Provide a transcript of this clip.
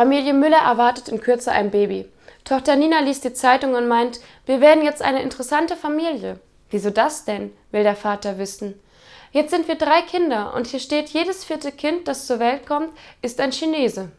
Familie Müller erwartet in Kürze ein Baby. Tochter Nina liest die Zeitung und meint, wir werden jetzt eine interessante Familie. Wieso das denn? will der Vater wissen. Jetzt sind wir drei Kinder und hier steht, jedes vierte Kind, das zur Welt kommt, ist ein Chinese.